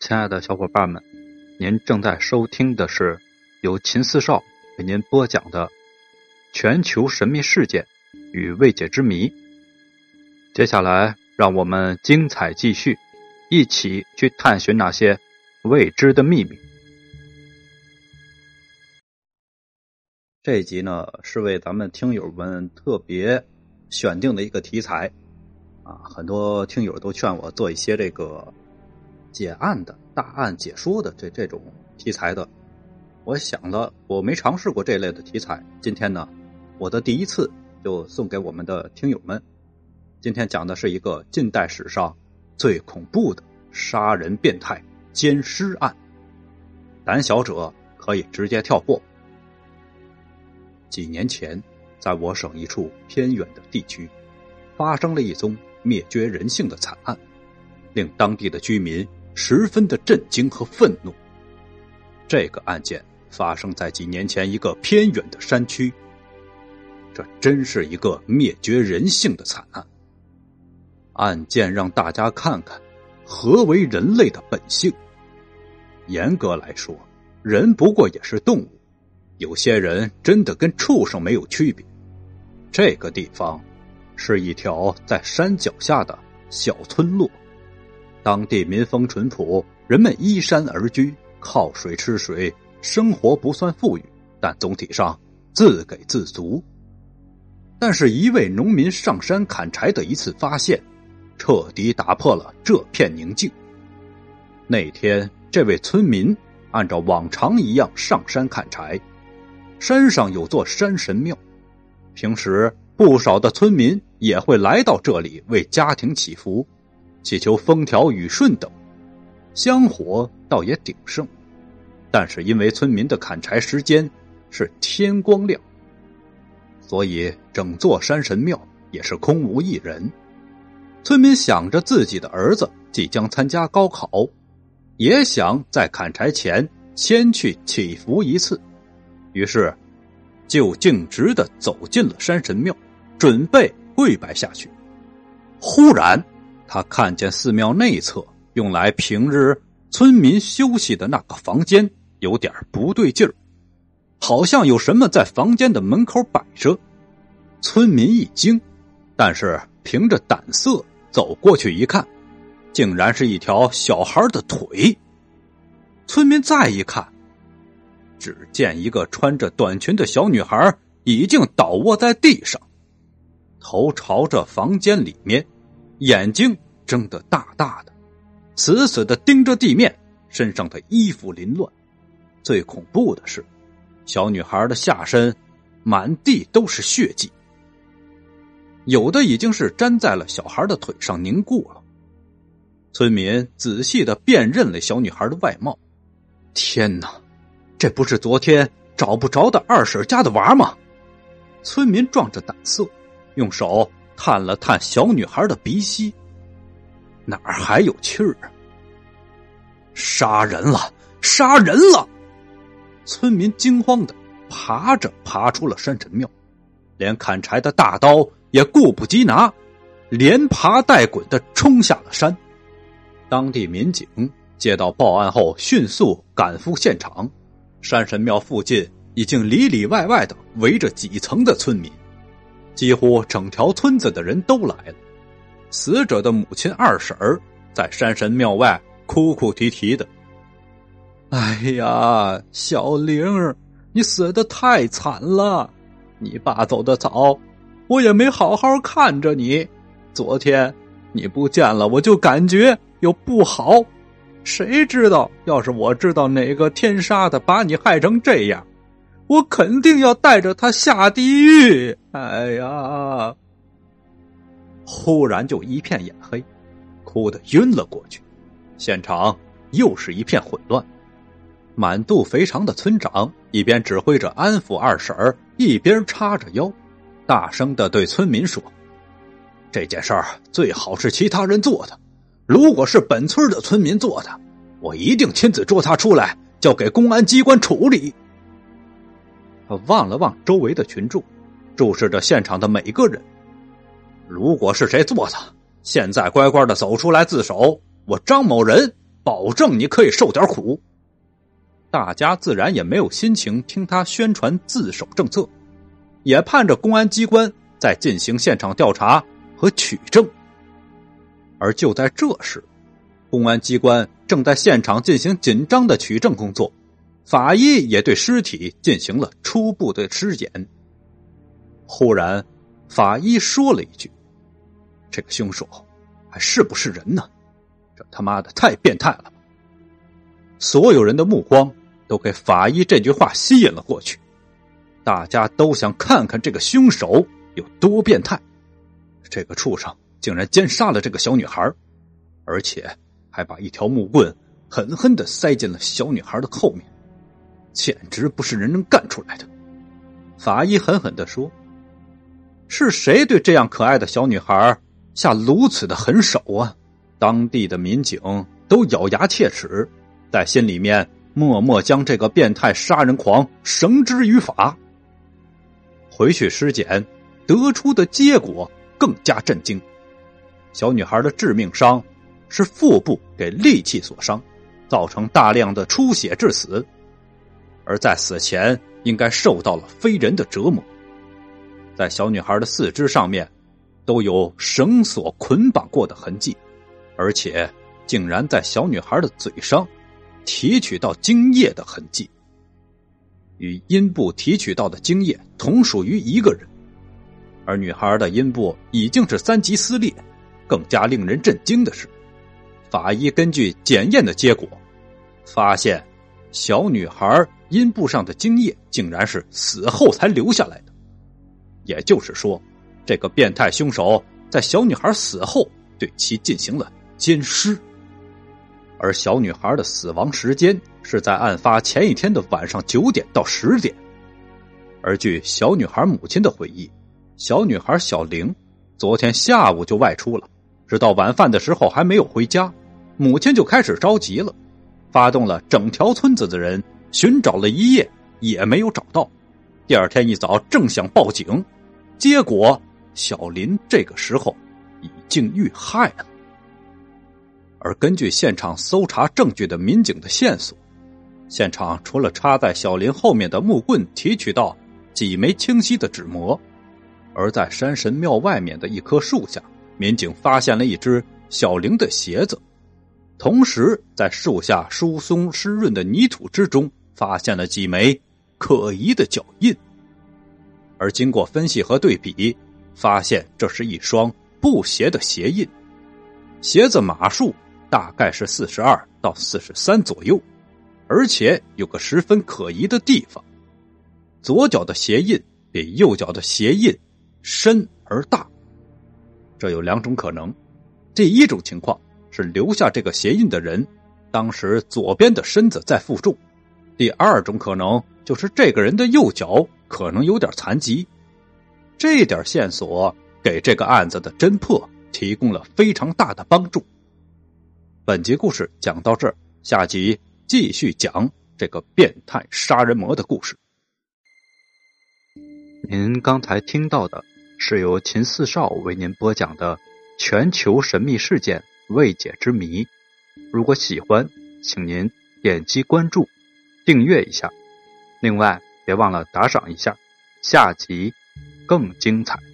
亲爱的小伙伴们，您正在收听的是由秦四少为您播讲的《全球神秘事件与未解之谜》。接下来，让我们精彩继续，一起去探寻那些未知的秘密。这一集呢，是为咱们听友们特别选定的一个题材啊，很多听友都劝我做一些这个。解案的大案解说的这这种题材的，我想了，我没尝试过这类的题材。今天呢，我的第一次就送给我们的听友们。今天讲的是一个近代史上最恐怖的杀人变态奸尸案，胆小者可以直接跳过。几年前，在我省一处偏远的地区，发生了一宗灭绝人性的惨案，令当地的居民。十分的震惊和愤怒。这个案件发生在几年前一个偏远的山区，这真是一个灭绝人性的惨案。案件让大家看看何为人类的本性。严格来说，人不过也是动物，有些人真的跟畜生没有区别。这个地方是一条在山脚下的小村落。当地民风淳朴，人们依山而居，靠水吃水，生活不算富裕，但总体上自给自足。但是，一位农民上山砍柴的一次发现，彻底打破了这片宁静。那天，这位村民按照往常一样上山砍柴，山上有座山神庙，平时不少的村民也会来到这里为家庭祈福。祈求风调雨顺等，香火倒也鼎盛，但是因为村民的砍柴时间是天光亮，所以整座山神庙也是空无一人。村民想着自己的儿子即将参加高考，也想在砍柴前先去祈福一次，于是就径直的走进了山神庙，准备跪拜下去。忽然。他看见寺庙内侧用来平日村民休息的那个房间有点不对劲儿，好像有什么在房间的门口摆着。村民一惊，但是凭着胆色走过去一看，竟然是一条小孩的腿。村民再一看，只见一个穿着短裙的小女孩已经倒卧在地上，头朝着房间里面。眼睛睁得大大的，死死的盯着地面，身上的衣服凌乱。最恐怖的是，小女孩的下身满地都是血迹，有的已经是粘在了小孩的腿上凝固了。村民仔细的辨认了小女孩的外貌，天哪，这不是昨天找不着的二婶家的娃吗？村民壮着胆色，用手。探了探小女孩的鼻息，哪儿还有气儿啊？杀人了！杀人了！村民惊慌的爬着爬出了山神庙，连砍柴的大刀也顾不及拿，连爬带滚的冲下了山。当地民警接到报案后，迅速赶赴现场。山神庙附近已经里里外外的围着几层的村民。几乎整条村子的人都来了。死者的母亲二婶儿在山神庙外哭哭啼啼的：“哎呀，小玲儿，你死的太惨了！你爸走的早，我也没好好看着你。昨天你不见了，我就感觉有不好。谁知道，要是我知道哪个天杀的把你害成这样！”我肯定要带着他下地狱！哎呀！忽然就一片眼黑，哭得晕了过去。现场又是一片混乱。满肚肥肠的村长一边指挥着安抚二婶儿，一边叉着腰，大声的对村民说：“这件事儿最好是其他人做的，如果是本村的村民做的，我一定亲自捉他出来，交给公安机关处理。”他望了望周围的群众，注视着现场的每一个人。如果是谁做的，现在乖乖的走出来自首，我张某人保证你可以受点苦。大家自然也没有心情听他宣传自首政策，也盼着公安机关在进行现场调查和取证。而就在这时，公安机关正在现场进行紧张的取证工作，法医也对尸体进行了初步的尸检。忽然，法医说了一句：“这个凶手还是不是人呢？这他妈的太变态了！”所有人的目光都给法医这句话吸引了过去，大家都想看看这个凶手有多变态。这个畜生竟然奸杀了这个小女孩，而且还把一条木棍狠狠的塞进了小女孩的后面，简直不是人能干出来的。法医狠狠的说：“是谁对这样可爱的小女孩下如此的狠手啊？”当地的民警都咬牙切齿。在心里面默默将这个变态杀人狂绳之于法。回去尸检得出的结果更加震惊：小女孩的致命伤是腹部给利器所伤，造成大量的出血致死，而在死前应该受到了非人的折磨。在小女孩的四肢上面都有绳索捆绑过的痕迹，而且竟然在小女孩的嘴上。提取到精液的痕迹，与阴部提取到的精液同属于一个人，而女孩的阴部已经是三级撕裂。更加令人震惊的是，法医根据检验的结果，发现小女孩阴部上的精液竟然是死后才留下来的。也就是说，这个变态凶手在小女孩死后对其进行了奸尸。而小女孩的死亡时间是在案发前一天的晚上九点到十点，而据小女孩母亲的回忆，小女孩小玲昨天下午就外出了，直到晚饭的时候还没有回家，母亲就开始着急了，发动了整条村子的人寻找了一夜也没有找到，第二天一早正想报警，结果小林这个时候已经遇害了。而根据现场搜查证据的民警的线索，现场除了插在小林后面的木棍提取到几枚清晰的纸膜，而在山神庙外面的一棵树下，民警发现了一只小玲的鞋子，同时在树下疏松湿润的泥土之中发现了几枚可疑的脚印，而经过分析和对比，发现这是一双布鞋的鞋印，鞋子码数。大概是四十二到四十三左右，而且有个十分可疑的地方：左脚的鞋印比右脚的鞋印深而大。这有两种可能：第一种情况是留下这个鞋印的人当时左边的身子在负重；第二种可能就是这个人的右脚可能有点残疾。这点线索给这个案子的侦破提供了非常大的帮助。本集故事讲到这儿，下集继续讲这个变态杀人魔的故事。您刚才听到的是由秦四少为您播讲的《全球神秘事件未解之谜》。如果喜欢，请您点击关注、订阅一下。另外，别忘了打赏一下，下集更精彩。